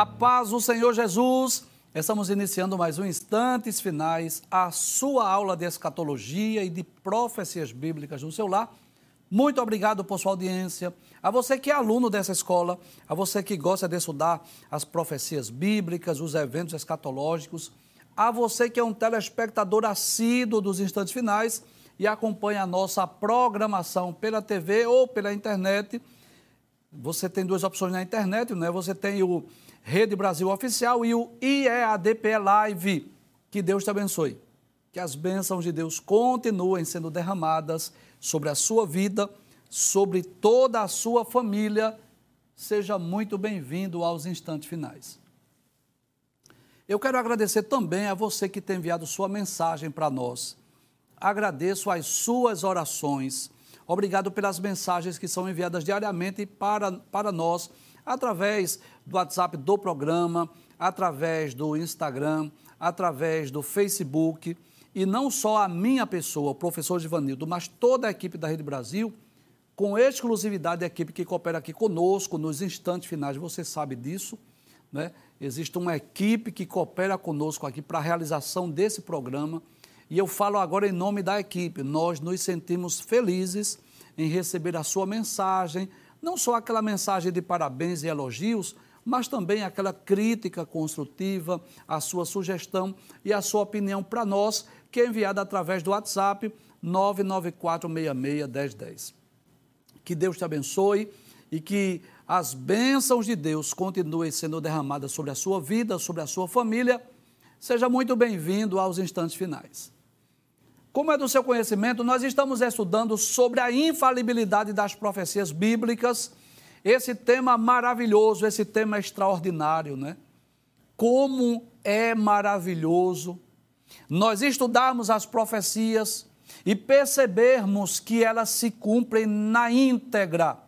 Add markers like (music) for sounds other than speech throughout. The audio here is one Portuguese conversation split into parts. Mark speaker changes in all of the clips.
Speaker 1: A paz do Senhor Jesus. Estamos iniciando mais um Instantes Finais, a sua aula de escatologia e de profecias bíblicas no seu lar. Muito obrigado por sua audiência. A você que é aluno dessa escola, a você que gosta de estudar as profecias bíblicas, os eventos escatológicos, a você que é um telespectador assíduo dos Instantes Finais e acompanha a nossa programação pela TV ou pela internet. Você tem duas opções na internet, né? Você tem o Rede Brasil Oficial e o IEADP Live. Que Deus te abençoe. Que as bênçãos de Deus continuem sendo derramadas sobre a sua vida, sobre toda a sua família. Seja muito bem-vindo aos instantes finais. Eu quero agradecer também a você que tem enviado sua mensagem para nós. Agradeço as suas orações. Obrigado pelas mensagens que são enviadas diariamente para, para nós através do WhatsApp do programa, através do Instagram, através do Facebook. E não só a minha pessoa, o professor Givanildo, mas toda a equipe da Rede Brasil, com exclusividade a equipe que coopera aqui conosco nos instantes finais, você sabe disso. Né? Existe uma equipe que coopera conosco aqui para a realização desse programa. E eu falo agora em nome da equipe. Nós nos sentimos felizes em receber a sua mensagem, não só aquela mensagem de parabéns e elogios, mas também aquela crítica construtiva, a sua sugestão e a sua opinião para nós, que é enviada através do WhatsApp 994661010. Que Deus te abençoe e que as bênçãos de Deus continuem sendo derramadas sobre a sua vida, sobre a sua família. Seja muito bem-vindo aos instantes finais. Como é do seu conhecimento, nós estamos estudando sobre a infalibilidade das profecias bíblicas. Esse tema maravilhoso, esse tema extraordinário, né? Como é maravilhoso nós estudarmos as profecias e percebermos que elas se cumprem na íntegra,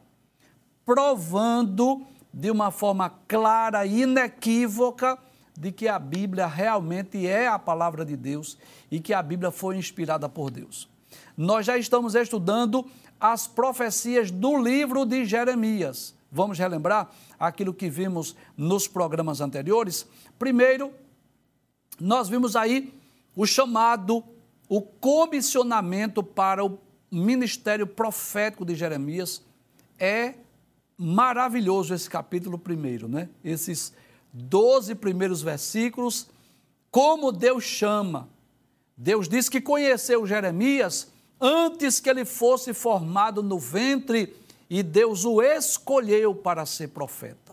Speaker 1: provando de uma forma clara e inequívoca de que a Bíblia realmente é a palavra de Deus e que a Bíblia foi inspirada por Deus. Nós já estamos estudando as profecias do livro de Jeremias. Vamos relembrar aquilo que vimos nos programas anteriores? Primeiro, nós vimos aí o chamado, o comissionamento para o ministério profético de Jeremias. É maravilhoso esse capítulo primeiro, né? Esses 12 primeiros versículos, como Deus chama. Deus diz que conheceu Jeremias antes que ele fosse formado no ventre e Deus o escolheu para ser profeta.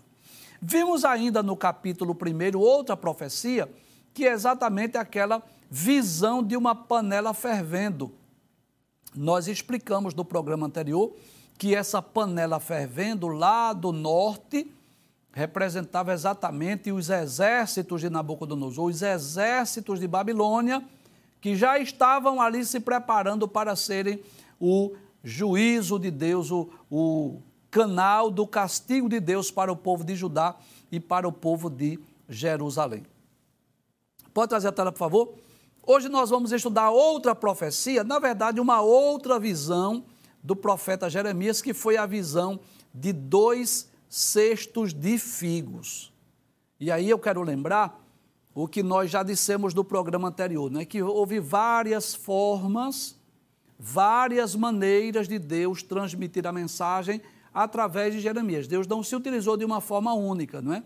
Speaker 1: Vimos ainda no capítulo 1 outra profecia, que é exatamente aquela visão de uma panela fervendo. Nós explicamos no programa anterior que essa panela fervendo lá do norte representava exatamente os exércitos de Nabucodonosor, os exércitos de Babilônia, que já estavam ali se preparando para serem o juízo de Deus, o, o canal do castigo de Deus para o povo de Judá e para o povo de Jerusalém. Pode trazer a tela, por favor? Hoje nós vamos estudar outra profecia, na verdade, uma outra visão do profeta Jeremias, que foi a visão de dois cestos de figos. E aí eu quero lembrar o que nós já dissemos no programa anterior, né? que houve várias formas, várias maneiras de Deus transmitir a mensagem através de Jeremias. Deus não se utilizou de uma forma única, não é?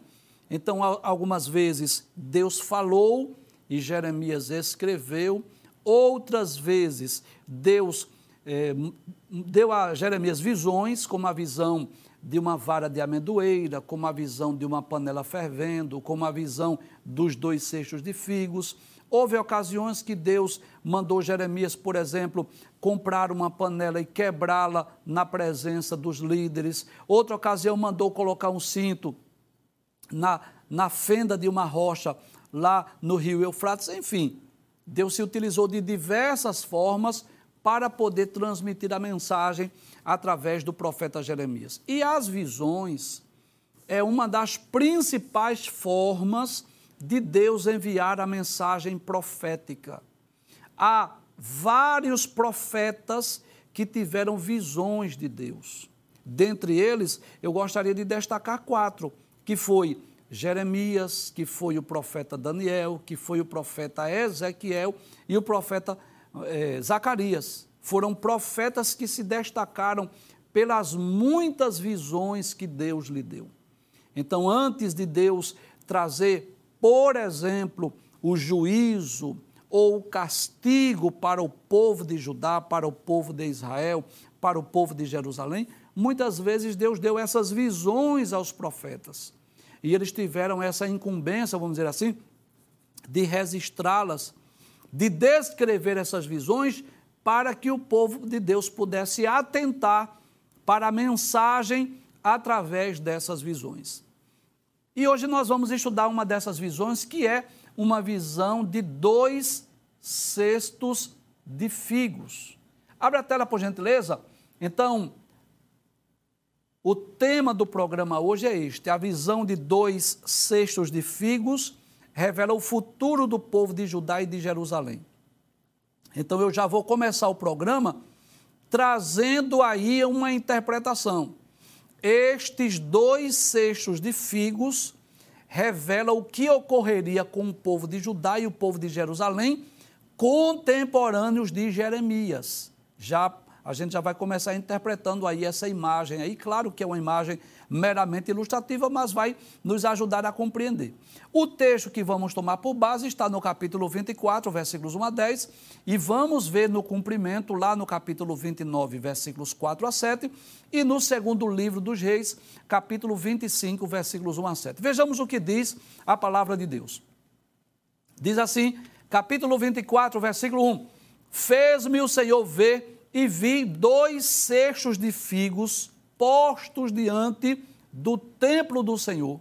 Speaker 1: Então, algumas vezes Deus falou e Jeremias escreveu, outras vezes Deus eh, deu a Jeremias visões, como a visão de uma vara de amendoeira, como a visão de uma panela fervendo, como a visão dos dois cestos de figos. Houve ocasiões que Deus mandou Jeremias, por exemplo, comprar uma panela e quebrá-la na presença dos líderes. Outra ocasião mandou colocar um cinto na, na fenda de uma rocha lá no rio Eufrates. Enfim, Deus se utilizou de diversas formas para poder transmitir a mensagem através do profeta Jeremias. E as visões é uma das principais formas de Deus enviar a mensagem profética. Há vários profetas que tiveram visões de Deus. Dentre eles, eu gostaria de destacar quatro, que foi Jeremias, que foi o profeta Daniel, que foi o profeta Ezequiel e o profeta eh, Zacarias. Foram profetas que se destacaram pelas muitas visões que Deus lhe deu. Então, antes de Deus trazer, por exemplo, o juízo ou o castigo para o povo de Judá, para o povo de Israel, para o povo de Jerusalém, muitas vezes Deus deu essas visões aos profetas. E eles tiveram essa incumbência, vamos dizer assim, de registrá-las, de descrever essas visões para que o povo de Deus pudesse atentar para a mensagem através dessas visões. E hoje nós vamos estudar uma dessas visões, que é uma visão de dois cestos de figos. Abre a tela, por gentileza. Então, o tema do programa hoje é este: a visão de dois cestos de figos revela o futuro do povo de Judá e de Jerusalém. Então, eu já vou começar o programa trazendo aí uma interpretação. Estes dois cestos de figos revelam o que ocorreria com o povo de Judá e o povo de Jerusalém, contemporâneos de Jeremias, já a gente já vai começar interpretando aí essa imagem aí. Claro que é uma imagem meramente ilustrativa, mas vai nos ajudar a compreender. O texto que vamos tomar por base está no capítulo 24, versículos 1 a 10, e vamos ver no cumprimento lá no capítulo 29, versículos 4 a 7, e no segundo livro dos Reis, capítulo 25, versículos 1 a 7. Vejamos o que diz a palavra de Deus. Diz assim, capítulo 24, versículo 1: Fez-me o Senhor ver e vi dois cestos de figos postos diante do templo do Senhor.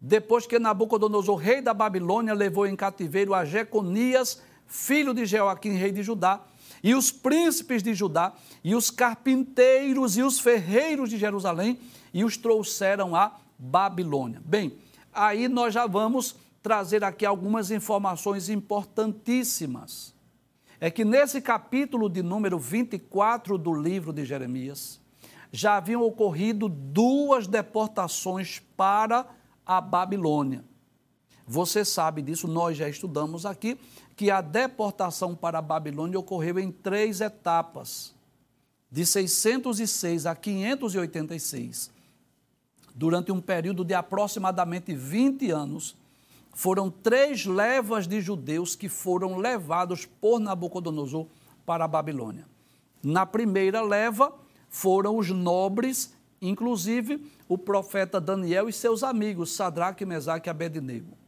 Speaker 1: Depois que Nabucodonosor, rei da Babilônia, levou em cativeiro a Jeconias, filho de Joaquim, rei de Judá, e os príncipes de Judá, e os carpinteiros e os ferreiros de Jerusalém, e os trouxeram a Babilônia. Bem, aí nós já vamos trazer aqui algumas informações importantíssimas é que nesse capítulo de número 24 do livro de Jeremias, já haviam ocorrido duas deportações para a Babilônia. Você sabe disso, nós já estudamos aqui, que a deportação para a Babilônia ocorreu em três etapas, de 606 a 586, durante um período de aproximadamente 20 anos foram três levas de judeus que foram levados por Nabucodonosor para a Babilônia. Na primeira leva foram os nobres, inclusive o profeta Daniel e seus amigos, Sadraque, Mesaque e Abednego.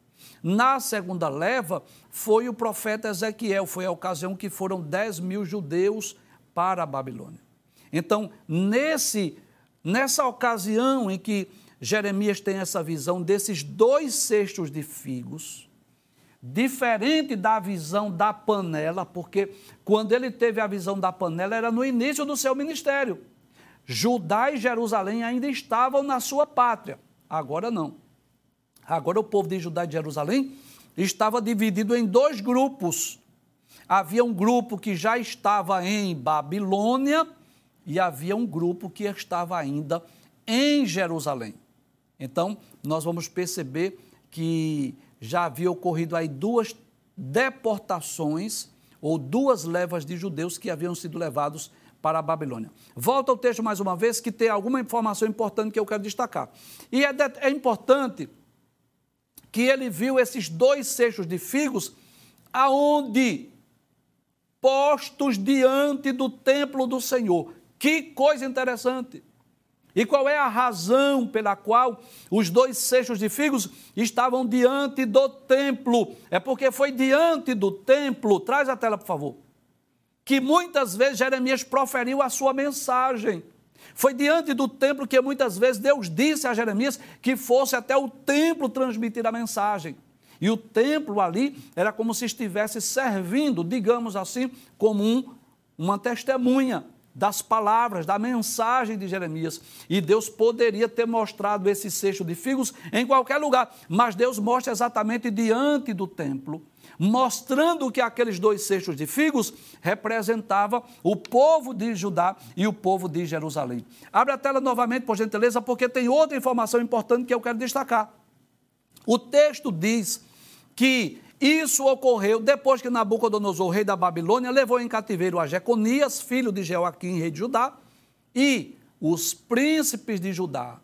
Speaker 1: Na segunda leva foi o profeta Ezequiel, foi a ocasião que foram 10 mil judeus para a Babilônia. Então, nesse, nessa ocasião em que Jeremias tem essa visão desses dois cestos de figos, diferente da visão da panela, porque quando ele teve a visão da panela era no início do seu ministério. Judá e Jerusalém ainda estavam na sua pátria, agora não. Agora o povo de Judá e Jerusalém estava dividido em dois grupos. Havia um grupo que já estava em Babilônia e havia um grupo que estava ainda em Jerusalém. Então, nós vamos perceber que já havia ocorrido aí duas deportações ou duas levas de judeus que haviam sido levados para a Babilônia. Volta ao texto mais uma vez, que tem alguma informação importante que eu quero destacar. E é, é importante que ele viu esses dois seixos de figos aonde postos diante do templo do Senhor. Que coisa interessante. E qual é a razão pela qual os dois cestos de figos estavam diante do templo? É porque foi diante do templo, traz a tela, por favor, que muitas vezes Jeremias proferiu a sua mensagem. Foi diante do templo que muitas vezes Deus disse a Jeremias que fosse até o templo transmitir a mensagem. E o templo ali era como se estivesse servindo, digamos assim, como um, uma testemunha das palavras, da mensagem de Jeremias. E Deus poderia ter mostrado esse cesto de figos em qualquer lugar, mas Deus mostra exatamente diante do templo, mostrando que aqueles dois cestos de figos representavam o povo de Judá e o povo de Jerusalém. Abre a tela novamente, por gentileza, porque tem outra informação importante que eu quero destacar. O texto diz que isso ocorreu depois que Nabucodonosor, rei da Babilônia, levou em cativeiro a Jeconias, filho de Jeoaquim, rei de Judá, e os príncipes de Judá.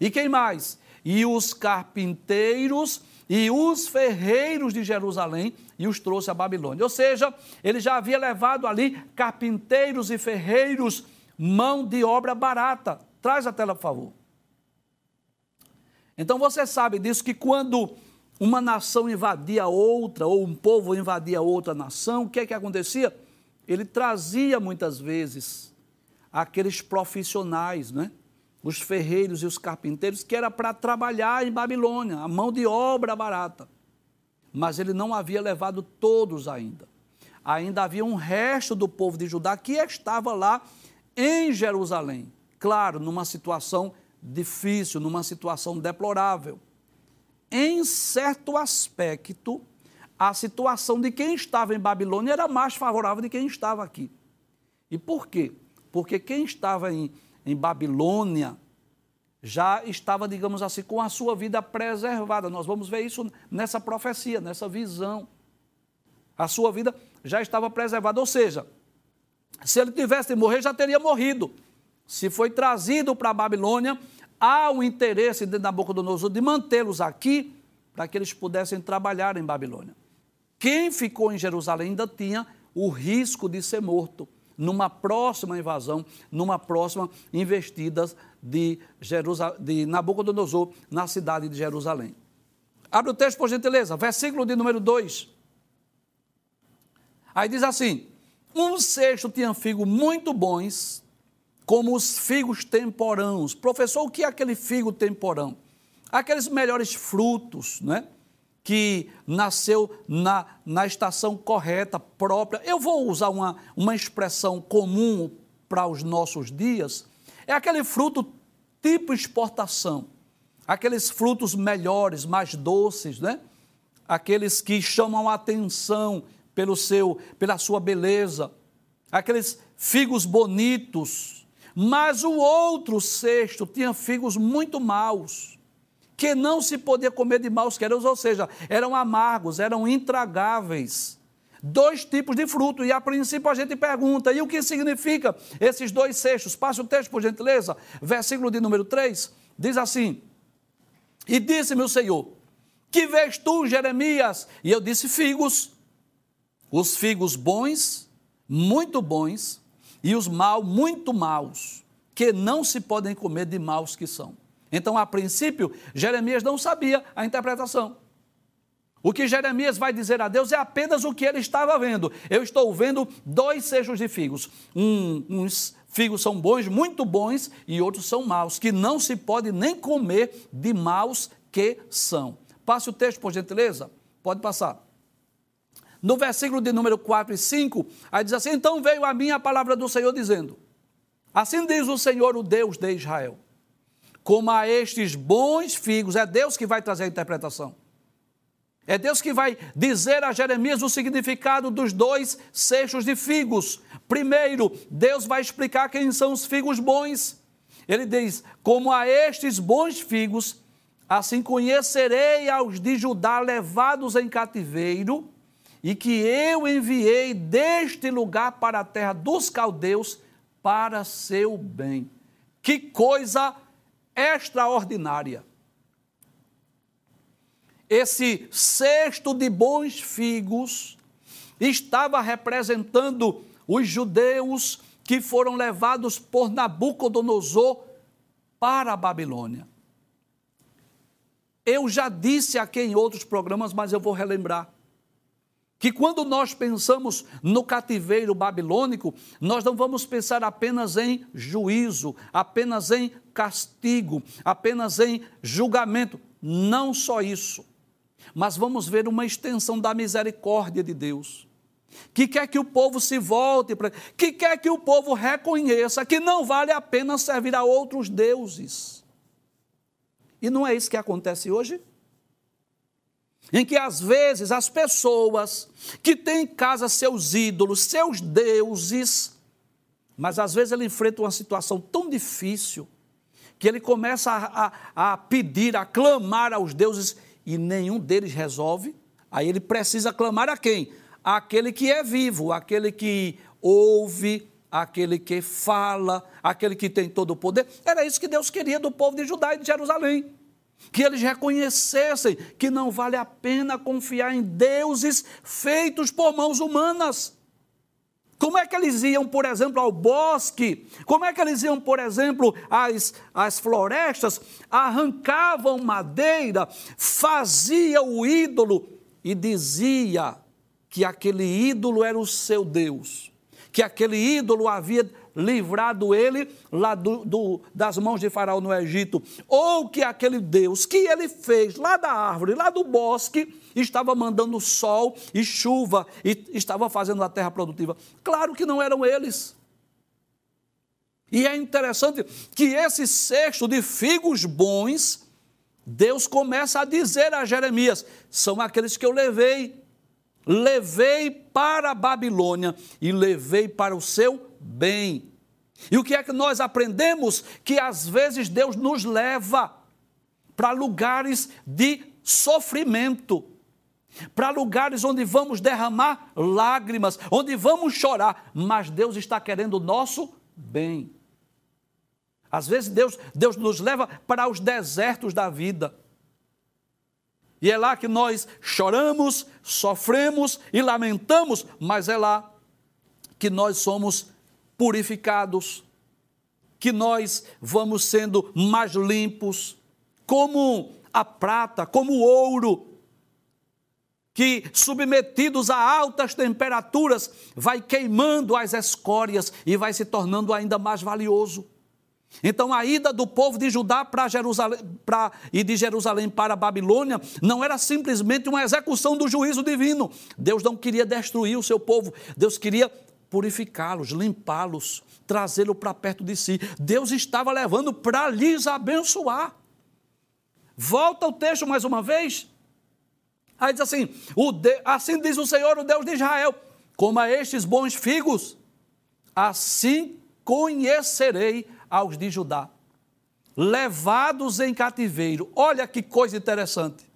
Speaker 1: E quem mais? E os carpinteiros e os ferreiros de Jerusalém e os trouxe à Babilônia. Ou seja, ele já havia levado ali carpinteiros e ferreiros, mão de obra barata. Traz a tela, por favor. Então você sabe disso que quando uma nação invadia outra, ou um povo invadia outra nação, o que é que acontecia? Ele trazia muitas vezes aqueles profissionais, né? os ferreiros e os carpinteiros, que era para trabalhar em Babilônia, a mão de obra barata. Mas ele não havia levado todos ainda. Ainda havia um resto do povo de Judá que estava lá em Jerusalém. Claro, numa situação difícil, numa situação deplorável. Em certo aspecto, a situação de quem estava em Babilônia era mais favorável de quem estava aqui. E por quê? Porque quem estava em em Babilônia, já estava, digamos assim, com a sua vida preservada. Nós vamos ver isso nessa profecia, nessa visão. A sua vida já estava preservada, ou seja, se ele tivesse de morrer, já teria morrido. Se foi trazido para a Babilônia, há o interesse de Nabucodonosor de mantê-los aqui para que eles pudessem trabalhar em Babilônia. Quem ficou em Jerusalém ainda tinha o risco de ser morto numa próxima invasão, numa próxima investida de, de Nabucodonosor na cidade de Jerusalém. Abre o texto, por gentileza, versículo de número 2. Aí diz assim: Um sexto tinha figos muito bons, como os figos temporãos. Professor, o que é aquele figo temporão? Aqueles melhores frutos, né? que nasceu na, na estação correta, própria. Eu vou usar uma, uma expressão comum para os nossos dias. É aquele fruto tipo exportação. Aqueles frutos melhores, mais doces, né? Aqueles que chamam a atenção pelo seu, pela sua beleza. Aqueles figos bonitos. Mas o outro cesto tinha figos muito maus que não se podia comer de maus queros, ou seja, eram amargos, eram intragáveis. Dois tipos de fruto, e a princípio a gente pergunta, e o que significa esses dois seixos? Passe o texto, por gentileza, versículo de número 3, diz assim: E disse-me o Senhor, que vês tu, Jeremias? E eu disse: figos, os figos bons, muito bons, e os maus, muito maus, que não se podem comer de maus que são. Então, a princípio, Jeremias não sabia a interpretação. O que Jeremias vai dizer a Deus é apenas o que ele estava vendo. Eu estou vendo dois seixos de figos. Um, uns figos são bons, muito bons, e outros são maus, que não se pode nem comer de maus que são. Passe o texto, por gentileza. Pode passar. No versículo de número 4 e 5, aí diz assim: Então veio a mim a palavra do Senhor dizendo: Assim diz o Senhor, o Deus de Israel como a estes bons figos. É Deus que vai trazer a interpretação. É Deus que vai dizer a Jeremias o significado dos dois seixos de figos. Primeiro, Deus vai explicar quem são os figos bons. Ele diz: Como a estes bons figos, assim conhecerei aos de Judá levados em cativeiro, e que eu enviei deste lugar para a terra dos caldeus para seu bem. Que coisa extraordinária. Esse cesto de bons figos estava representando os judeus que foram levados por Nabucodonosor para a Babilônia. Eu já disse aqui em outros programas, mas eu vou relembrar que quando nós pensamos no cativeiro babilônico, nós não vamos pensar apenas em juízo, apenas em castigo, apenas em julgamento. Não só isso, mas vamos ver uma extensão da misericórdia de Deus. Que quer que o povo se volte para. Que quer que o povo reconheça que não vale a pena servir a outros deuses. E não é isso que acontece hoje? Em que às vezes as pessoas que têm em casa seus ídolos, seus deuses, mas às vezes ele enfrenta uma situação tão difícil que ele começa a, a, a pedir, a clamar aos deuses e nenhum deles resolve, aí ele precisa clamar a quem? Aquele que é vivo, aquele que ouve, aquele que fala, aquele que tem todo o poder. Era isso que Deus queria do povo de Judá e de Jerusalém. Que eles reconhecessem que não vale a pena confiar em deuses feitos por mãos humanas. Como é que eles iam, por exemplo, ao bosque? Como é que eles iam, por exemplo, às, às florestas? Arrancavam madeira, fazia o ídolo e dizia que aquele ídolo era o seu Deus, que aquele ídolo havia livrado ele lá do, do, das mãos de Faraó no Egito, ou que aquele Deus que ele fez lá da árvore, lá do bosque, estava mandando sol e chuva e estava fazendo a terra produtiva. Claro que não eram eles. E é interessante que esse cesto de figos bons, Deus começa a dizer a Jeremias: são aqueles que eu levei. Levei para a Babilônia e levei para o seu bem. E o que é que nós aprendemos? Que às vezes Deus nos leva para lugares de sofrimento, para lugares onde vamos derramar lágrimas, onde vamos chorar, mas Deus está querendo o nosso bem. Às vezes Deus, Deus nos leva para os desertos da vida. E é lá que nós choramos, sofremos e lamentamos, mas é lá que nós somos purificados, que nós vamos sendo mais limpos, como a prata, como o ouro, que submetidos a altas temperaturas vai queimando as escórias e vai se tornando ainda mais valioso. Então a ida do povo de Judá para Jerusalém pra, e de Jerusalém para a Babilônia não era simplesmente uma execução do juízo divino. Deus não queria destruir o seu povo, Deus queria purificá-los, limpá-los, trazê-lo para perto de si. Deus estava levando para lhes abençoar. Volta o texto mais uma vez. Aí diz assim: de, assim diz o Senhor, o Deus de Israel: como a estes bons figos, assim conhecerei aos de Judá, levados em cativeiro. Olha que coisa interessante.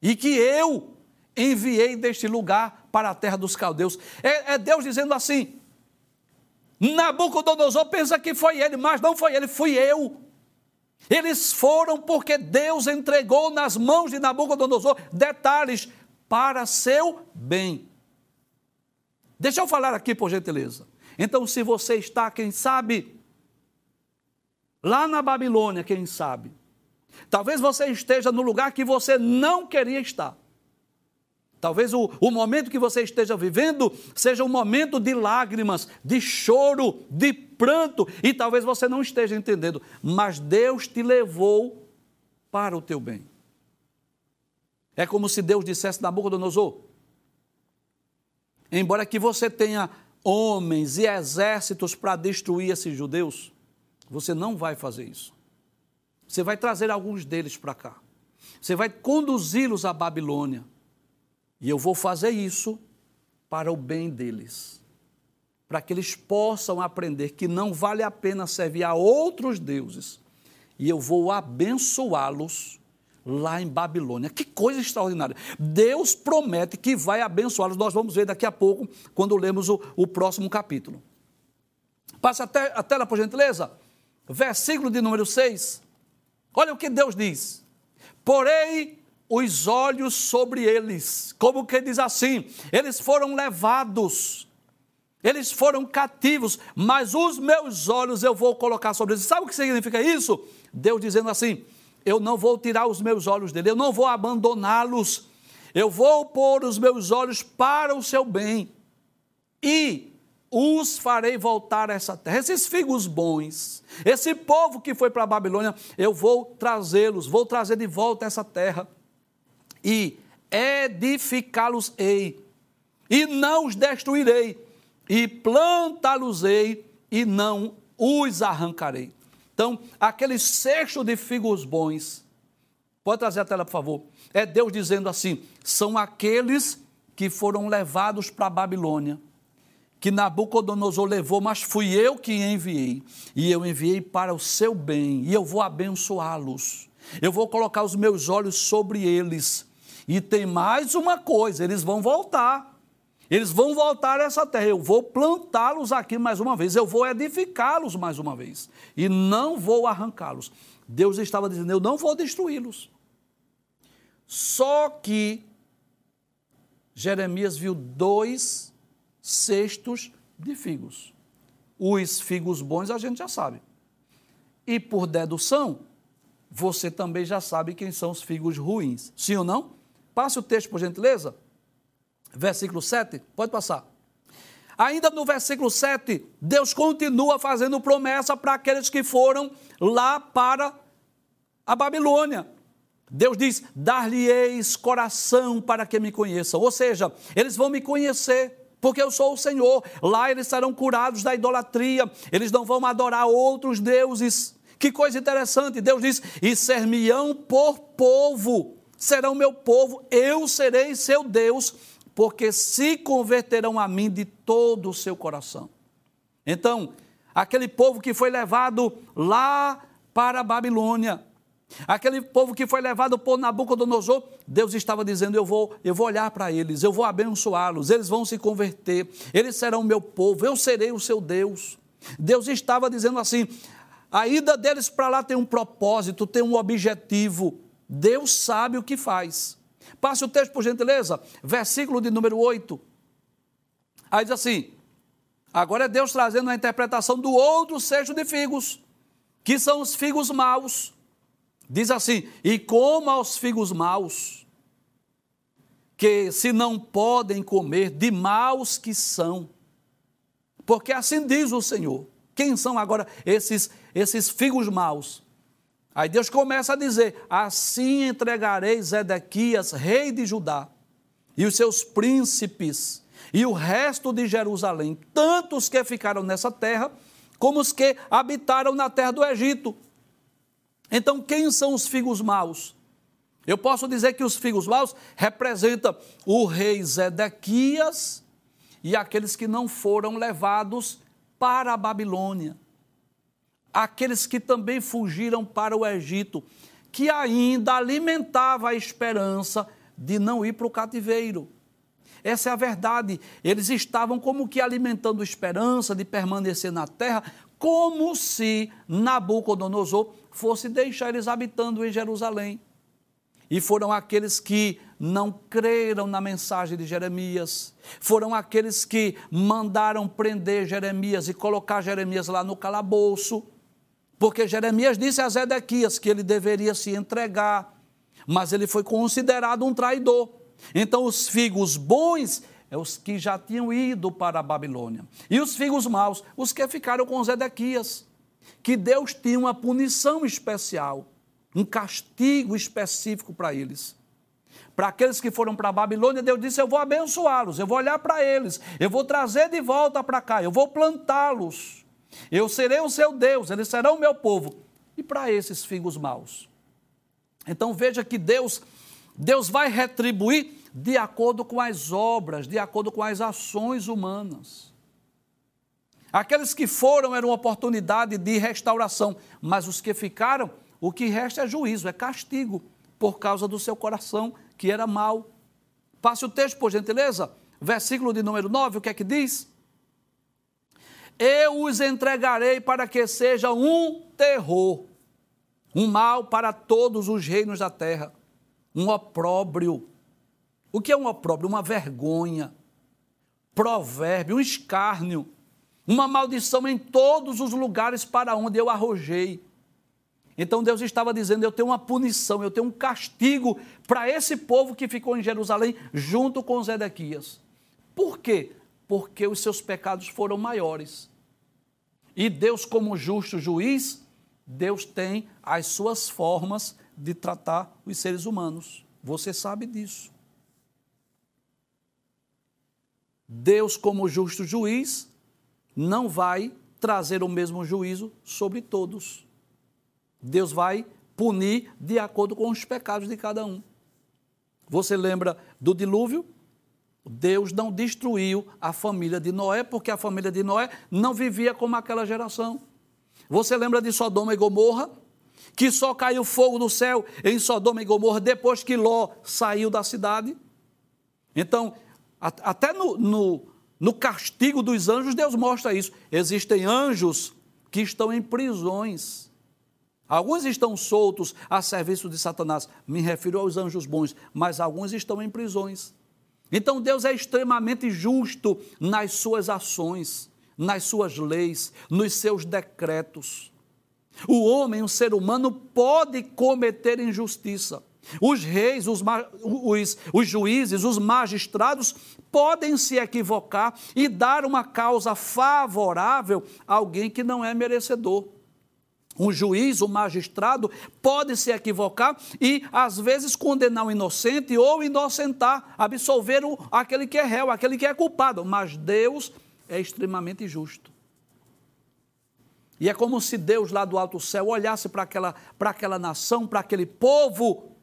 Speaker 1: E que eu enviei deste lugar para a terra dos caldeus. É, é Deus dizendo assim: Nabucodonosor pensa que foi ele, mas não foi ele, fui eu. Eles foram porque Deus entregou nas mãos de Nabucodonosor detalhes para seu bem. Deixa eu falar aqui, por gentileza. Então, se você está, quem sabe, lá na Babilônia, quem sabe, talvez você esteja no lugar que você não queria estar. Talvez o, o momento que você esteja vivendo seja um momento de lágrimas, de choro, de pranto, e talvez você não esteja entendendo, mas Deus te levou para o teu bem. É como se Deus dissesse Nabucodonosor: embora que você tenha homens e exércitos para destruir esses judeus, você não vai fazer isso. Você vai trazer alguns deles para cá. Você vai conduzi-los à Babilônia. E eu vou fazer isso para o bem deles, para que eles possam aprender que não vale a pena servir a outros deuses. E eu vou abençoá-los lá em Babilônia. Que coisa extraordinária. Deus promete que vai abençoá-los. Nós vamos ver daqui a pouco, quando lemos o, o próximo capítulo. Passa até a tela, por gentileza. Versículo de número 6. Olha o que Deus diz. Porém, os olhos sobre eles. Como que diz assim? Eles foram levados, eles foram cativos, mas os meus olhos eu vou colocar sobre eles. Sabe o que significa isso? Deus dizendo assim: eu não vou tirar os meus olhos dele, eu não vou abandoná-los, eu vou pôr os meus olhos para o seu bem e os farei voltar a essa terra. Esses figos bons, esse povo que foi para a Babilônia, eu vou trazê-los, vou trazer de volta essa terra e edificá-los-ei, e não os destruirei, e plantá-los-ei, e não os arrancarei. Então, aquele cesto de figos bons, pode trazer a tela, por favor, é Deus dizendo assim: são aqueles que foram levados para a Babilônia, que Nabucodonosor levou, mas fui eu que enviei, e eu enviei para o seu bem, e eu vou abençoá-los Eu vou colocar os meus olhos sobre eles. E tem mais uma coisa: eles vão voltar. Eles vão voltar a essa terra. Eu vou plantá-los aqui mais uma vez. Eu vou edificá-los mais uma vez. E não vou arrancá-los. Deus estava dizendo: Eu não vou destruí-los. Só que Jeremias viu dois cestos de figos. Os figos bons a gente já sabe. E por dedução, você também já sabe quem são os figos ruins. Sim ou não? Passe o texto, por gentileza. Versículo 7, pode passar. Ainda no versículo 7, Deus continua fazendo promessa para aqueles que foram lá para a Babilônia. Deus diz: Dar-lhe-eis coração para que me conheçam. Ou seja, eles vão me conhecer porque eu sou o Senhor. Lá eles serão curados da idolatria, eles não vão adorar outros deuses. Que coisa interessante, Deus diz: e ser-me-ão por povo, serão meu povo, eu serei seu Deus, porque se converterão a mim de todo o seu coração. Então, aquele povo que foi levado lá para a Babilônia, Aquele povo que foi levado por Nabucodonosor, Deus estava dizendo: Eu vou, eu vou olhar para eles, eu vou abençoá-los, eles vão se converter, eles serão meu povo, eu serei o seu Deus. Deus estava dizendo assim: a ida deles para lá tem um propósito, tem um objetivo. Deus sabe o que faz. Passe o texto, por gentileza, versículo de número 8. Aí diz assim: agora é Deus trazendo a interpretação do outro cesto de figos, que são os figos maus Diz assim: e coma aos figos maus, que se não podem comer, de maus que são. Porque assim diz o Senhor. Quem são agora esses, esses figos maus? Aí Deus começa a dizer: Assim entregarei Zedequias, rei de Judá, e os seus príncipes, e o resto de Jerusalém, tanto os que ficaram nessa terra, como os que habitaram na terra do Egito então, quem são os figos maus? Eu posso dizer que os figos maus representam o rei Zedequias e aqueles que não foram levados para a Babilônia. Aqueles que também fugiram para o Egito, que ainda alimentava a esperança de não ir para o cativeiro. Essa é a verdade. Eles estavam como que alimentando esperança de permanecer na terra, como se Nabucodonosor fosse deixar eles habitando em Jerusalém. E foram aqueles que não creram na mensagem de Jeremias, foram aqueles que mandaram prender Jeremias e colocar Jeremias lá no calabouço, porque Jeremias disse a Zedequias que ele deveria se entregar, mas ele foi considerado um traidor. Então, os figos bons é os que já tinham ido para a Babilônia, e os figos maus, os que ficaram com Zedequias que Deus tinha uma punição especial, um castigo específico para eles. Para aqueles que foram para a Babilônia, Deus disse: Eu vou abençoá-los, eu vou olhar para eles, eu vou trazer de volta para cá, eu vou plantá-los, eu serei o seu Deus, eles serão o meu povo. E para esses figos maus? Então veja que Deus, Deus vai retribuir de acordo com as obras, de acordo com as ações humanas. Aqueles que foram eram oportunidade de restauração, mas os que ficaram, o que resta é juízo, é castigo, por causa do seu coração que era mau. Passe o texto, por gentileza. Versículo de número 9, o que é que diz? Eu os entregarei para que seja um terror, um mal para todos os reinos da terra, um opróbrio. O que é um opróbrio? Uma vergonha, provérbio, um escárnio uma maldição em todos os lugares para onde eu arrojei. Então Deus estava dizendo: eu tenho uma punição, eu tenho um castigo para esse povo que ficou em Jerusalém junto com Zedequias. Por quê? Porque os seus pecados foram maiores. E Deus, como justo juiz, Deus tem as suas formas de tratar os seres humanos. Você sabe disso. Deus, como justo juiz, não vai trazer o mesmo juízo sobre todos. Deus vai punir de acordo com os pecados de cada um. Você lembra do dilúvio? Deus não destruiu a família de Noé, porque a família de Noé não vivia como aquela geração. Você lembra de Sodoma e Gomorra? que só caiu fogo do céu em Sodoma e Gomorra depois que Ló saiu da cidade? Então, até no, no, no castigo dos anjos, Deus mostra isso. Existem anjos que estão em prisões. Alguns estão soltos a serviço de Satanás, me refiro aos anjos bons, mas alguns estão em prisões. Então Deus é extremamente justo nas suas ações, nas suas leis, nos seus decretos. O homem, o ser humano, pode cometer injustiça. Os reis, os, os, os, juízes, os magistrados podem se equivocar e dar uma causa favorável a alguém que não é merecedor. Um juiz, um magistrado, pode se equivocar e, às vezes, condenar o inocente ou inocentar, absolver o, aquele que é réu, aquele que é culpado. Mas Deus é extremamente justo. E é como se Deus lá do alto céu olhasse para aquela, aquela nação, para aquele povo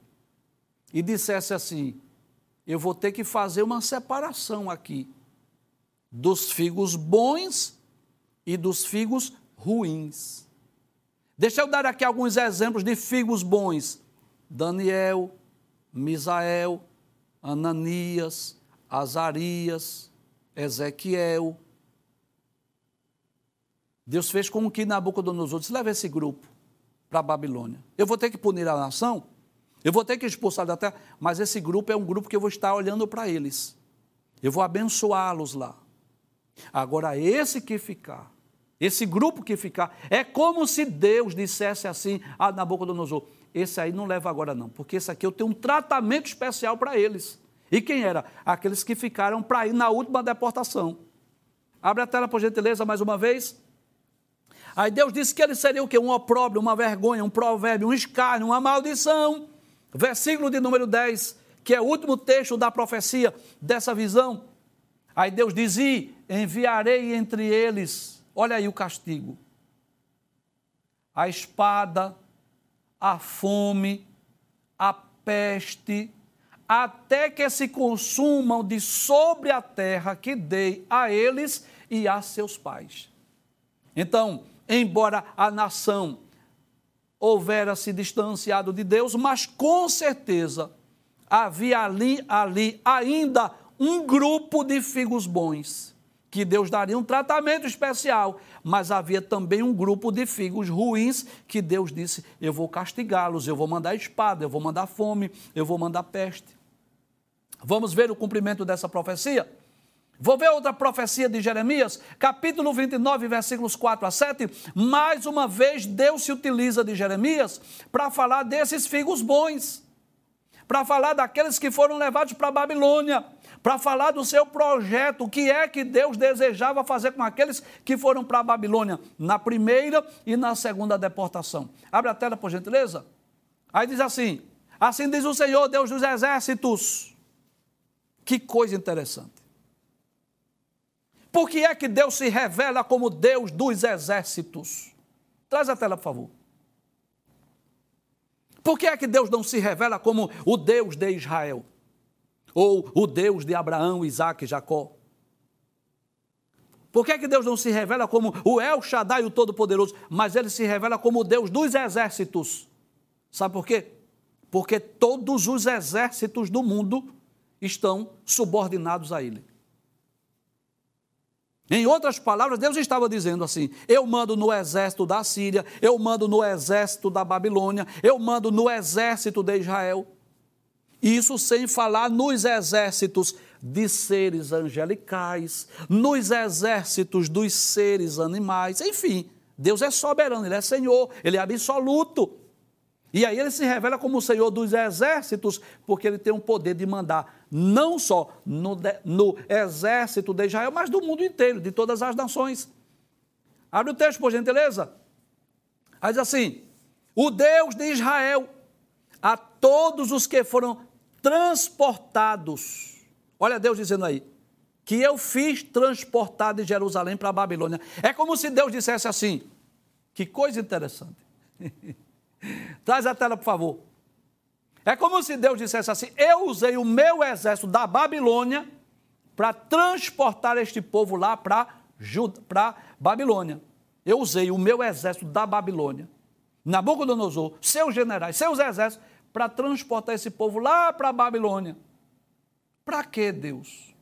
Speaker 1: e dissesse assim: Eu vou ter que fazer uma separação aqui dos figos bons e dos figos ruins. Deixa eu dar aqui alguns exemplos de figos bons: Daniel, Misael, Ananias, Azarias, Ezequiel. Deus fez com que Nabucodonosor disse: leve esse grupo para a Babilônia. Eu vou ter que punir a nação, eu vou ter que expulsar da terra, mas esse grupo é um grupo que eu vou estar olhando para eles. Eu vou abençoá-los lá. Agora, esse que ficar, esse grupo que ficar, é como se Deus dissesse assim a Nabucodonosor: esse aí não leva agora não, porque esse aqui eu tenho um tratamento especial para eles. E quem era? Aqueles que ficaram para ir na última deportação. Abre a tela, por gentileza, mais uma vez. Aí Deus disse que ele seria o quê? Um opróbrio, uma vergonha, um provérbio, um escárnio, uma maldição. Versículo de número 10, que é o último texto da profecia dessa visão. Aí Deus diz: E enviarei entre eles Olha aí o castigo. A espada, a fome, a peste, até que se consumam de sobre a terra que dei a eles e a seus pais. Então, embora a nação houvera se distanciado de Deus, mas com certeza havia ali, ali ainda um grupo de figos bons que Deus daria um tratamento especial, mas havia também um grupo de figos ruins que Deus disse: Eu vou castigá-los, eu vou mandar espada, eu vou mandar fome, eu vou mandar peste. Vamos ver o cumprimento dessa profecia? Vou ver outra profecia de Jeremias, capítulo 29, versículos 4 a 7. Mais uma vez, Deus se utiliza de Jeremias para falar desses figos bons, para falar daqueles que foram levados para a Babilônia para falar do seu projeto, o que é que Deus desejava fazer com aqueles que foram para a Babilônia na primeira e na segunda deportação. Abre a tela, por gentileza. Aí diz assim: Assim diz o Senhor, Deus dos exércitos. Que coisa interessante. Por que é que Deus se revela como Deus dos exércitos? Traz a tela, por favor. Por que é que Deus não se revela como o Deus de Israel? Ou o Deus de Abraão, Isaac e Jacó? Por que, é que Deus não se revela como o El Shaddai, o Todo-Poderoso, mas ele se revela como o Deus dos exércitos? Sabe por quê? Porque todos os exércitos do mundo estão subordinados a ele. Em outras palavras, Deus estava dizendo assim: eu mando no exército da Síria, eu mando no exército da Babilônia, eu mando no exército de Israel. Isso sem falar nos exércitos de seres angelicais, nos exércitos dos seres animais, enfim. Deus é soberano, Ele é Senhor, Ele é absoluto. E aí ele se revela como o Senhor dos exércitos, porque ele tem o poder de mandar não só no, no, exército de Israel, mas do mundo inteiro, de todas as nações. Abre o texto, por gentileza. Aí diz assim: o Deus de Israel, a todos os que foram transportados. Olha Deus dizendo aí, que eu fiz transportar de Jerusalém para a Babilônia. É como se Deus dissesse assim: que coisa interessante. (laughs) Traz a tela, por favor. É como se Deus dissesse assim: eu usei o meu exército da Babilônia para transportar este povo lá para Babilônia. Eu usei o meu exército da Babilônia Nabucodonosor, seus generais, seus exércitos, para transportar esse povo lá para a Babilônia. Para que, Deus?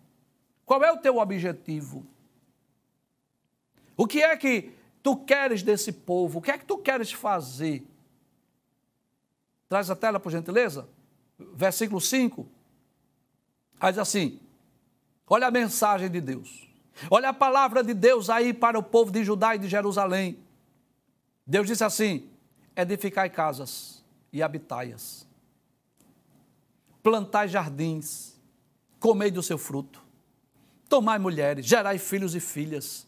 Speaker 1: Qual é o teu objetivo? O que é que tu queres desse povo? O que é que tu queres fazer? Traz a tela, por gentileza. Versículo 5. Aí diz assim: Olha a mensagem de Deus. Olha a palavra de Deus aí para o povo de Judá e de Jerusalém. Deus disse assim: Edificai casas e habitai-as. Plantai jardins, comei do seu fruto. Tomai mulheres, gerai filhos e filhas.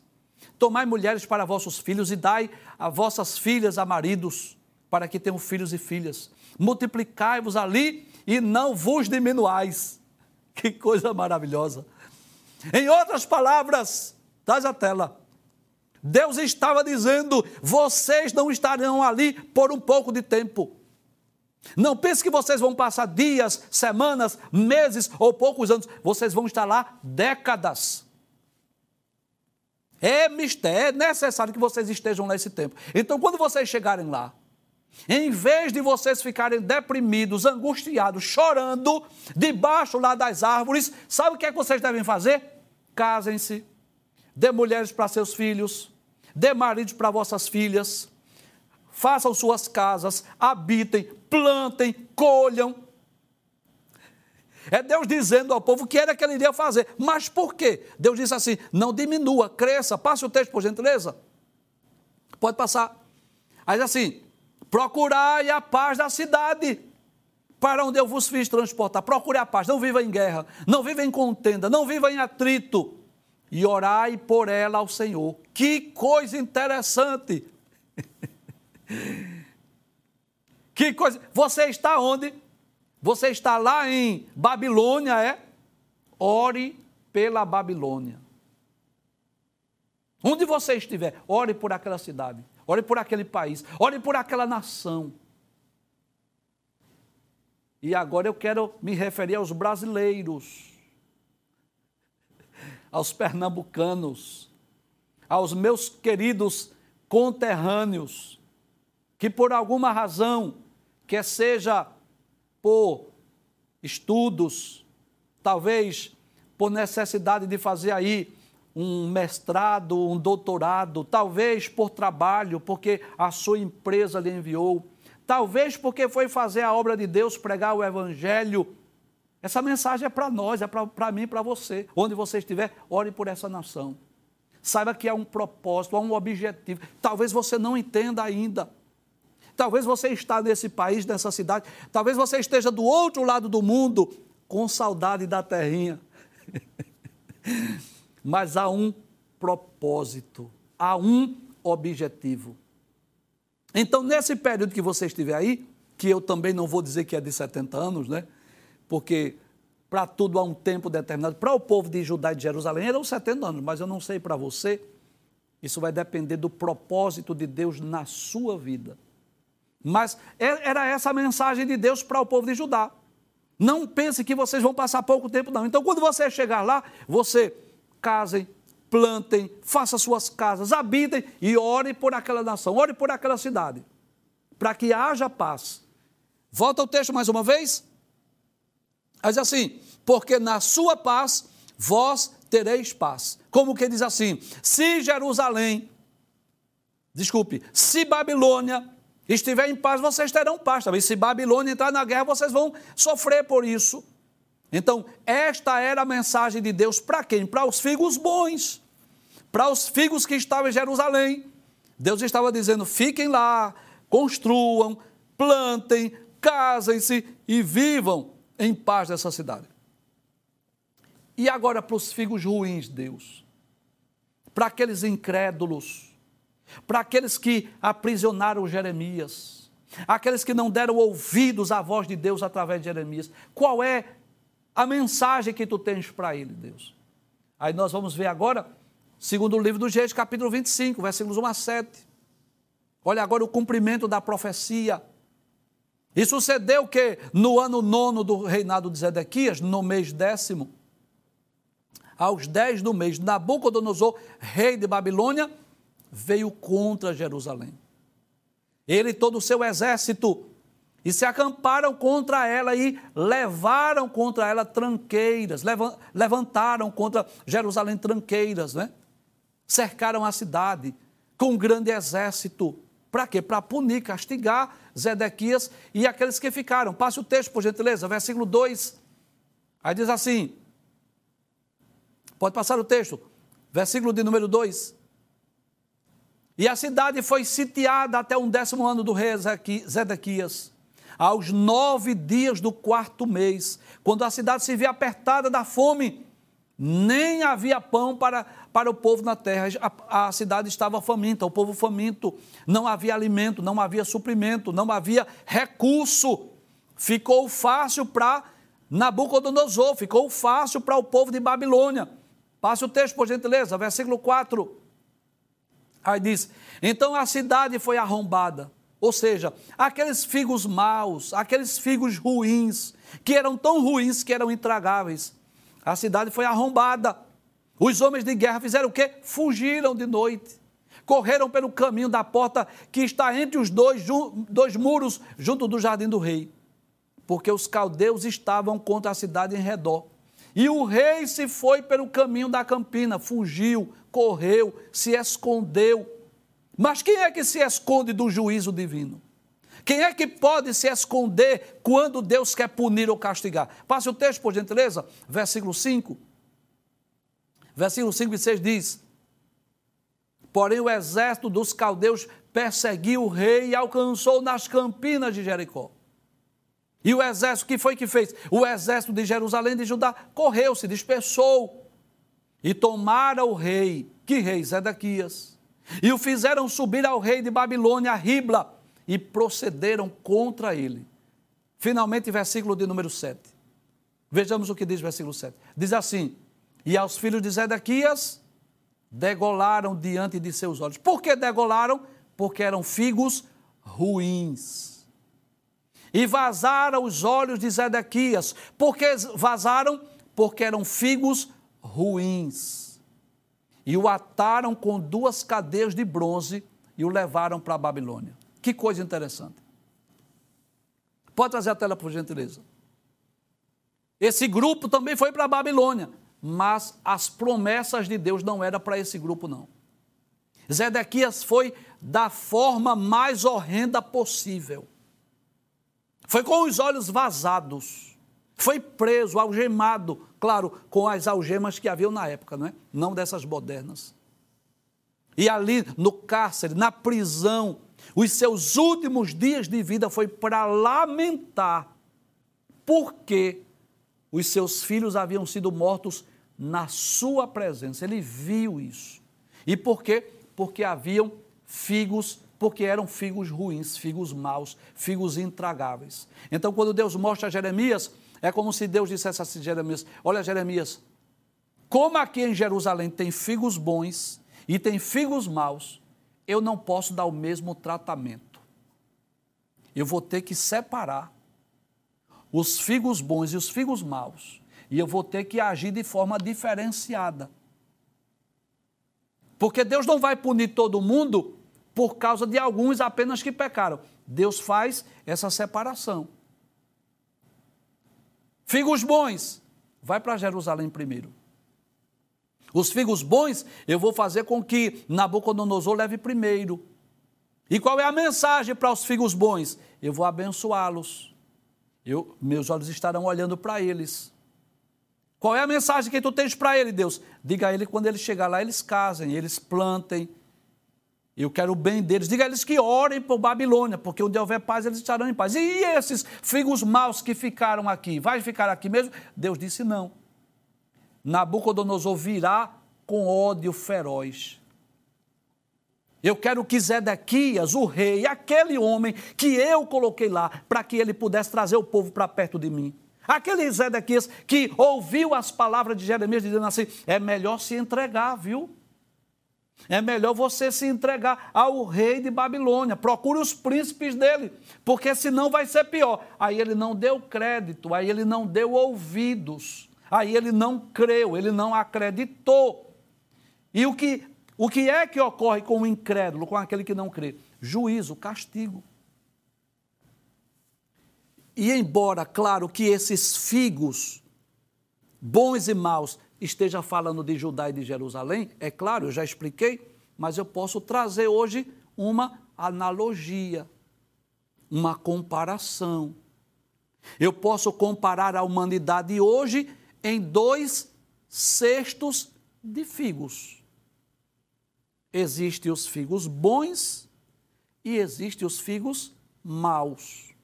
Speaker 1: Tomai mulheres para vossos filhos e dai a vossas filhas a maridos, para que tenham filhos e filhas. Multiplicai-vos ali e não vos diminuais. (laughs) Que coisa maravilhosa. Em outras palavras, traz a tela. Deus estava dizendo: vocês não estarão ali por um pouco de tempo. Não pense que vocês vão passar dias, semanas, meses ou poucos anos. Vocês vão estar lá décadas. É mistério, é necessário que vocês estejam lá esse tempo. Então, quando vocês chegarem lá, em vez de vocês ficarem deprimidos, angustiados, chorando, debaixo lá das árvores, sabe o que é que vocês devem fazer? Casem-se, dê mulheres para seus filhos, dê maridos para vossas filhas, façam suas casas, habitem, plantem, colham. É Deus dizendo ao povo o que era que ele iria fazer. Mas por quê? Deus disse assim: não diminua, cresça. Passe o texto, por gentileza. Pode passar. Aí assim: procurai a paz da cidade, para onde eu vos fiz transportar. Procure a paz, não viva em guerra, não viva em contenda, não viva em atrito. E orai por ela ao Senhor. Que coisa interessante! (laughs) Que coisa. Você está onde? Você está lá em Babilônia, é? Ore pela Babilônia. Onde você estiver, ore por aquela cidade, ore por aquele país, ore por aquela nação. E agora eu quero me referir aos brasileiros, (laughs) aos pernambucanos, aos meus queridos conterrâneos, que por alguma razão, quer seja por estudos, talvez por necessidade de fazer aí um mestrado, um doutorado, talvez por trabalho, porque a sua empresa lhe enviou, talvez porque foi fazer a obra de Deus, pregar o Evangelho. Essa mensagem é para nós, é para mim para você. Onde você estiver, ore por essa nação. Saiba que há um propósito, há um objetivo. Talvez você não entenda ainda. Talvez você está nesse país, nessa cidade, talvez você esteja do outro lado do mundo com saudade da terrinha. (laughs) Mas há um propósito, há um objetivo. Então, nesse período que você estiver aí, que eu também não vou dizer que é de 70 anos, né? Porque para tudo há um tempo determinado. Para o povo de Judá e de Jerusalém eram 70 anos, mas eu não sei para você. Isso vai depender do propósito de Deus na sua vida. Mas é, era essa a mensagem de Deus para o povo de Judá. Não pense que vocês vão passar pouco tempo, não. Então, quando você chegar lá, você casem, plantem, faça suas casas, habitem e ore por aquela nação, ore por aquela cidade, para que haja paz. Volta ao texto mais uma vez. Diz assim: porque na sua paz vós tereis paz. Como que diz assim: se Jerusalém, desculpe, se Babilônia estiver em paz, vocês terão paz também. Se Babilônia entrar na guerra, vocês vão sofrer por isso. Então, esta era a mensagem de Deus para quem? Para os figos bons, para os figos que estavam em Jerusalém. Deus estava dizendo: fiquem lá, construam, plantem, casem-se e vivam em paz nessa cidade. E agora para os figos ruins, Deus, para aqueles incrédulos, para aqueles que aprisionaram Jeremias, aqueles que não deram ouvidos à voz de Deus através de Jeremias. Qual é a mensagem que tu tens para ele, Deus? Aí nós vamos ver agora, segundo o livro do Gênesis, capítulo 25, versículos 1 a 7. Olha agora o cumprimento da profecia. E sucedeu que no ano nono do reinado de Zedequias, no mês décimo, aos dez do mês, Nabucodonosor, rei de Babilônia, veio contra Jerusalém ele e todo o seu exército, e se acamparam contra ela e levaram contra ela tranqueiras, levantaram contra Jerusalém tranqueiras, né? Cercaram a cidade com um grande exército. Para quê? Para punir, castigar Zedequias e aqueles que ficaram. Passe o texto, por gentileza, versículo 2. Aí diz assim: pode passar o texto, versículo de número 2. E a cidade foi sitiada até um décimo ano do rei Zedequias, aos nove dias do quarto mês, quando a cidade se via apertada da fome, nem havia pão para, para o povo na terra. A, a, cidade estava faminta, o povo faminto, não havia alimento, não havia suprimento, não havia recurso. Ficou fácil para Nabucodonosor, ficou fácil para o povo de Babilônia. Passe o texto, por gentileza, versículo 4. Aí diz: Então a cidade foi arrombada. Ou seja, aqueles figos maus, aqueles figos ruins, que eram tão ruins que eram intragáveis. A cidade foi arrombada. Os homens de guerra fizeram o quê? Fugiram de noite. Correram pelo caminho da porta que está entre os dois, dois muros, junto do jardim do rei. Porque os caldeus estavam contra a cidade em redor. E o rei se foi pelo caminho da campina, fugiu, correu, se escondeu. Mas quem é que se esconde do juízo divino? Quem é que pode se esconder quando Deus quer punir ou castigar? Passe o texto, por gentileza, versículo 5. Versículo 5 e 6 diz: Porém, o exército dos caldeus perseguiu o rei e alcançou nas campinas de Jericó. E o exército, o que foi que fez? O exército de Jerusalém de Judá correu, se dispersou e tomaram o rei, que rei? Zedequias. E o fizeram subir ao rei de Babilônia, Ribla, e procederam contra ele. Finalmente, versículo de número 7. Vejamos o que diz o versículo 7. Diz assim: E aos filhos de Zedequias degolaram diante de seus olhos. Por que degolaram? Porque eram figos ruins. E vazaram os olhos de Zedequias. Por que vazaram? Porque eram figos ruins. E o ataram com duas cadeias de bronze e o levaram para a Babilônia. Que coisa interessante. Pode trazer a tela, por gentileza. Esse grupo também foi para a Babilônia, mas as promessas de Deus não eram para esse grupo, não. Zedequias foi da forma mais horrenda possível. Foi com os olhos vazados foi preso, algemado, claro, com as algemas que haviam na época, não é? Não dessas modernas. E ali no cárcere, na prisão, os seus últimos dias de vida foi para lamentar porque os seus filhos haviam sido mortos na sua presença. Ele viu isso. E por quê? Porque haviam figos, porque eram figos ruins, figos maus, figos intragáveis. Então, quando Deus mostra a Jeremias é como se Deus dissesse assim, Jeremias: Olha, Jeremias, como aqui em Jerusalém tem figos bons e tem figos maus, eu não posso dar o mesmo tratamento. Eu vou ter que separar os figos bons e os figos maus. E eu vou ter que agir de forma diferenciada. Porque Deus não vai punir todo mundo por causa de alguns apenas que pecaram. Deus faz essa separação. Figos bons, vai para Jerusalém primeiro. Os figos bons, eu vou fazer com que Nabucodonosor leve primeiro. E qual é a mensagem para os figos bons? Eu vou abençoá-los. Eu, meus olhos estarão olhando para eles. Qual é a mensagem que tu tens para ele, Deus? Diga a ele quando ele chegar lá, eles casem, eles plantem, eu quero o bem deles. Diga a eles que orem por Babilônia, porque onde houver paz, eles estarão em paz. E esses figos maus que ficaram aqui, vai ficar aqui mesmo? Deus disse não. Nabucodonosor virá com ódio feroz. Eu quero que Zedequias, o rei, aquele homem que eu coloquei lá, para que ele pudesse trazer o povo para perto de mim. Aquele Zedequias que ouviu as palavras de Jeremias dizendo assim: é melhor se entregar, viu? É melhor você se entregar ao rei de Babilônia. Procure os príncipes dele, porque senão vai ser pior. Aí ele não deu crédito, aí ele não deu ouvidos, aí ele não creu, ele não acreditou. E o que, o que é que ocorre com o incrédulo, com aquele que não crê? juízo, castigo. E embora, claro, que esses figos, bons e maus, esteja falando de Judá e de Jerusalém, é claro, eu já expliquei, mas eu posso trazer hoje uma analogia, uma comparação. Eu posso comparar a humanidade hoje em dois cestos de figos. Existem os figos bons e existem os figos maus.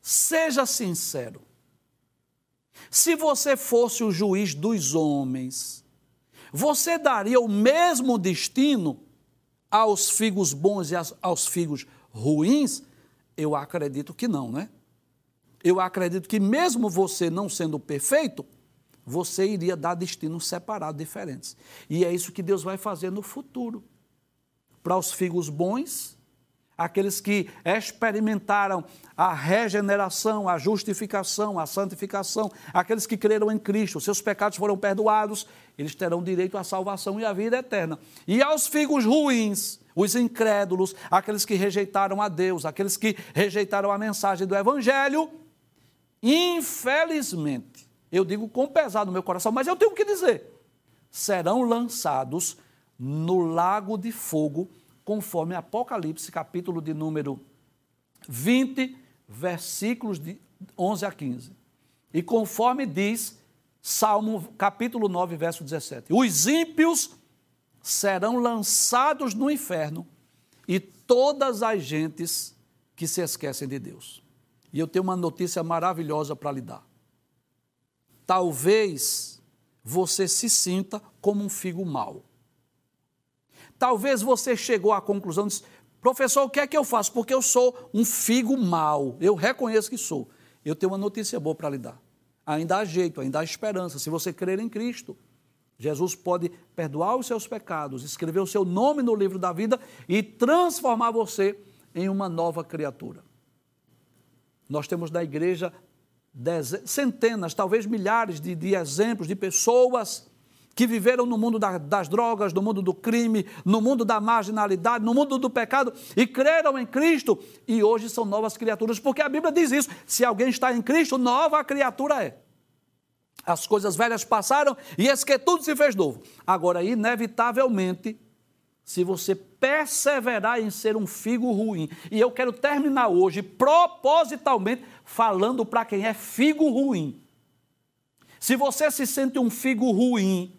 Speaker 1: Seja sincero. Se você fosse o juiz dos homens, você daria o mesmo destino aos figos bons e aos figos ruins? Eu acredito que não, né? Eu acredito que mesmo você não sendo perfeito, você iria dar destinos separados, diferentes. E é isso que Deus vai fazer no futuro. Para os figos bons, aqueles que experimentaram a regeneração, a justificação, a santificação, aqueles que creram em Cristo, seus pecados foram perdoados, eles terão direito à salvação e à vida eterna. E aos figos ruins, os incrédulos, aqueles que rejeitaram a Deus, aqueles que rejeitaram a mensagem do Evangelho, infelizmente, eu digo com pesar no meu coração, mas eu tenho que dizer, serão lançados no lago de fogo, conforme Apocalipse, capítulo de número 20, versículos de 11 a 15. E conforme diz Salmo capítulo 9, verso 17: Os ímpios serão lançados no inferno e todas as gentes que se esquecem de Deus. E eu tenho uma notícia maravilhosa para lhe dar. Talvez você se sinta como um figo mau. Talvez você chegou à conclusão de professor, o que é que eu faço? Porque eu sou um figo mau. Eu reconheço que sou. Eu tenho uma notícia boa para lhe dar. Ainda há jeito, ainda há esperança. Se você crer em Cristo, Jesus pode perdoar os seus pecados, escrever o seu nome no livro da vida e transformar você em uma nova criatura. Nós temos na igreja centenas, talvez milhares de, de exemplos de pessoas que viveram no mundo da, das drogas, no mundo do crime, no mundo da marginalidade, no mundo do pecado e creram em Cristo e hoje são novas criaturas, porque a Bíblia diz isso: se alguém está em Cristo, nova criatura é. As coisas velhas passaram e esse que tudo se fez novo. Agora, inevitavelmente, se você perseverar em ser um figo ruim. E eu quero terminar hoje propositalmente falando para quem é figo ruim. Se você se sente um figo ruim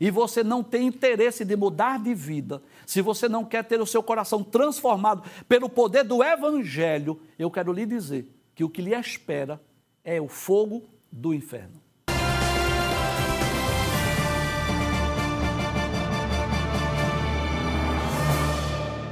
Speaker 1: e você não tem interesse de mudar de vida, se você não quer ter o seu coração transformado pelo poder do Evangelho, eu quero lhe dizer que o que lhe espera é o fogo do inferno.